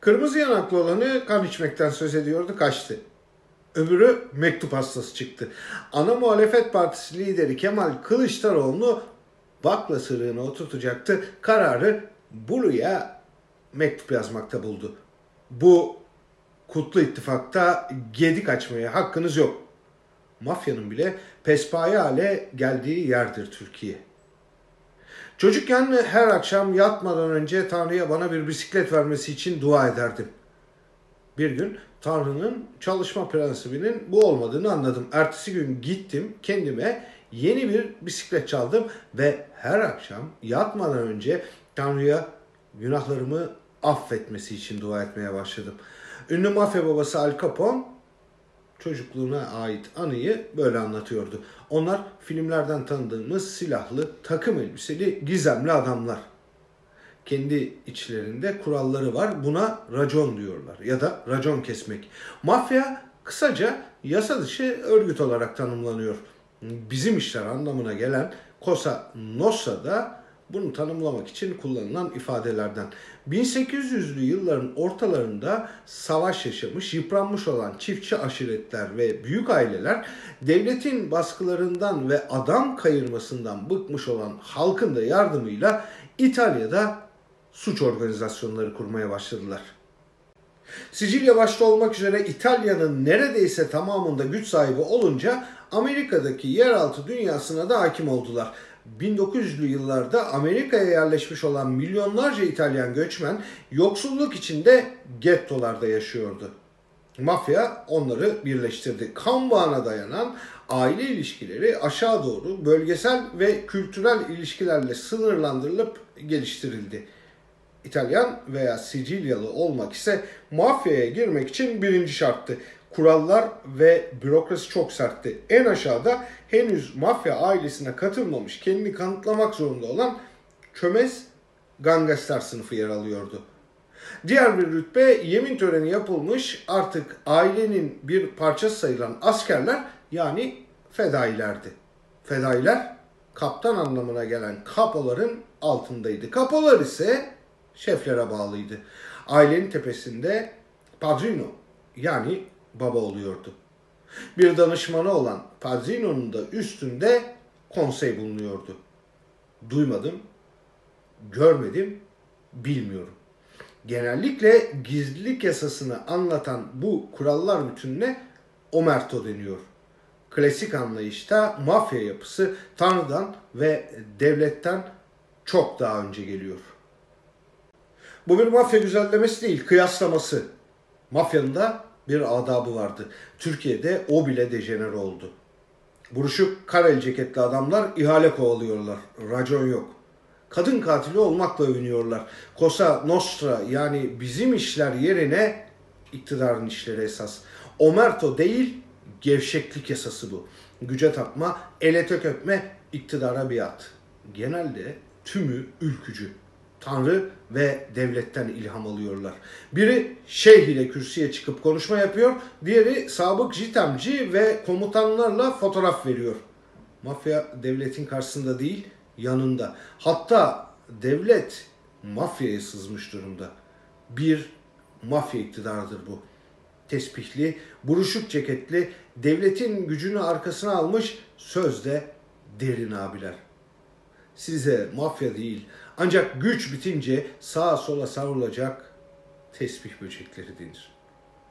Kırmızı yanaklı olanı kan içmekten söz ediyordu kaçtı. Öbürü mektup hastası çıktı. Ana muhalefet partisi lideri Kemal Kılıçdaroğlu bakla sırığına oturtacaktı. Kararı Bulu'ya mektup yazmakta buldu. Bu kutlu ittifakta gedik açmaya hakkınız yok. Mafyanın bile pespaye hale geldiği yerdir Türkiye. Çocukken her akşam yatmadan önce Tanrı'ya bana bir bisiklet vermesi için dua ederdim. Bir gün Tanrı'nın çalışma prensibinin bu olmadığını anladım. Ertesi gün gittim kendime yeni bir bisiklet çaldım ve her akşam yatmadan önce Tanrı'ya günahlarımı affetmesi için dua etmeye başladım. Ünlü mafya babası Al Capone çocukluğuna ait anıyı böyle anlatıyordu. Onlar filmlerden tanıdığımız silahlı, takım elbiseli, gizemli adamlar. Kendi içlerinde kuralları var. Buna racon diyorlar ya da racon kesmek. Mafya kısaca yasa dışı örgüt olarak tanımlanıyor. Bizim işler anlamına gelen Cosa Nostra da bunu tanımlamak için kullanılan ifadelerden. 1800'lü yılların ortalarında savaş yaşamış, yıpranmış olan çiftçi aşiretler ve büyük aileler devletin baskılarından ve adam kayırmasından bıkmış olan halkın da yardımıyla İtalya'da suç organizasyonları kurmaya başladılar. Sicilya başta olmak üzere İtalya'nın neredeyse tamamında güç sahibi olunca Amerika'daki yeraltı dünyasına da hakim oldular. 1900'lü yıllarda Amerika'ya yerleşmiş olan milyonlarca İtalyan göçmen yoksulluk içinde gettolarda yaşıyordu. Mafya onları birleştirdi. Kan bağına dayanan aile ilişkileri aşağı doğru bölgesel ve kültürel ilişkilerle sınırlandırılıp geliştirildi. İtalyan veya Sicilyalı olmak ise mafyaya girmek için birinci şarttı. Kurallar ve bürokrasi çok sertti. En aşağıda henüz mafya ailesine katılmamış, kendini kanıtlamak zorunda olan çömez gangster sınıfı yer alıyordu. Diğer bir rütbe yemin töreni yapılmış artık ailenin bir parçası sayılan askerler yani fedailerdi. Fedailer kaptan anlamına gelen kapoların altındaydı. Kapolar ise şeflere bağlıydı. Ailenin tepesinde padrino yani baba oluyordu. Bir danışmanı olan Padrino'nun da üstünde konsey bulunuyordu. Duymadım, görmedim, bilmiyorum. Genellikle gizlilik yasasını anlatan bu kurallar bütününe omerto deniyor. Klasik anlayışta mafya yapısı Tanrı'dan ve devletten çok daha önce geliyor. Bu bir mafya güzellemesi değil, kıyaslaması. Mafyanın da bir adabı vardı. Türkiye'de o bile dejener oldu. Buruşuk karel ceketli adamlar ihale kovalıyorlar. Racon yok. Kadın katili olmakla övünüyorlar. Cosa Nostra yani bizim işler yerine iktidarın işleri esas. Omerto değil gevşeklik yasası bu. Güce tapma, ele tök öpme, iktidara biat. Genelde tümü ülkücü. Tanrı ve devletten ilham alıyorlar. Biri şeyh ile kürsüye çıkıp konuşma yapıyor, diğeri sabık jitemci ve komutanlarla fotoğraf veriyor. Mafya devletin karşısında değil, yanında. Hatta devlet mafyaya sızmış durumda. Bir mafya iktidarıdır bu. Tespihli, buruşuk ceketli, devletin gücünü arkasına almış sözde derin abiler. Size mafya değil, ancak güç bitince sağa sola savrulacak tesbih böcekleri denir.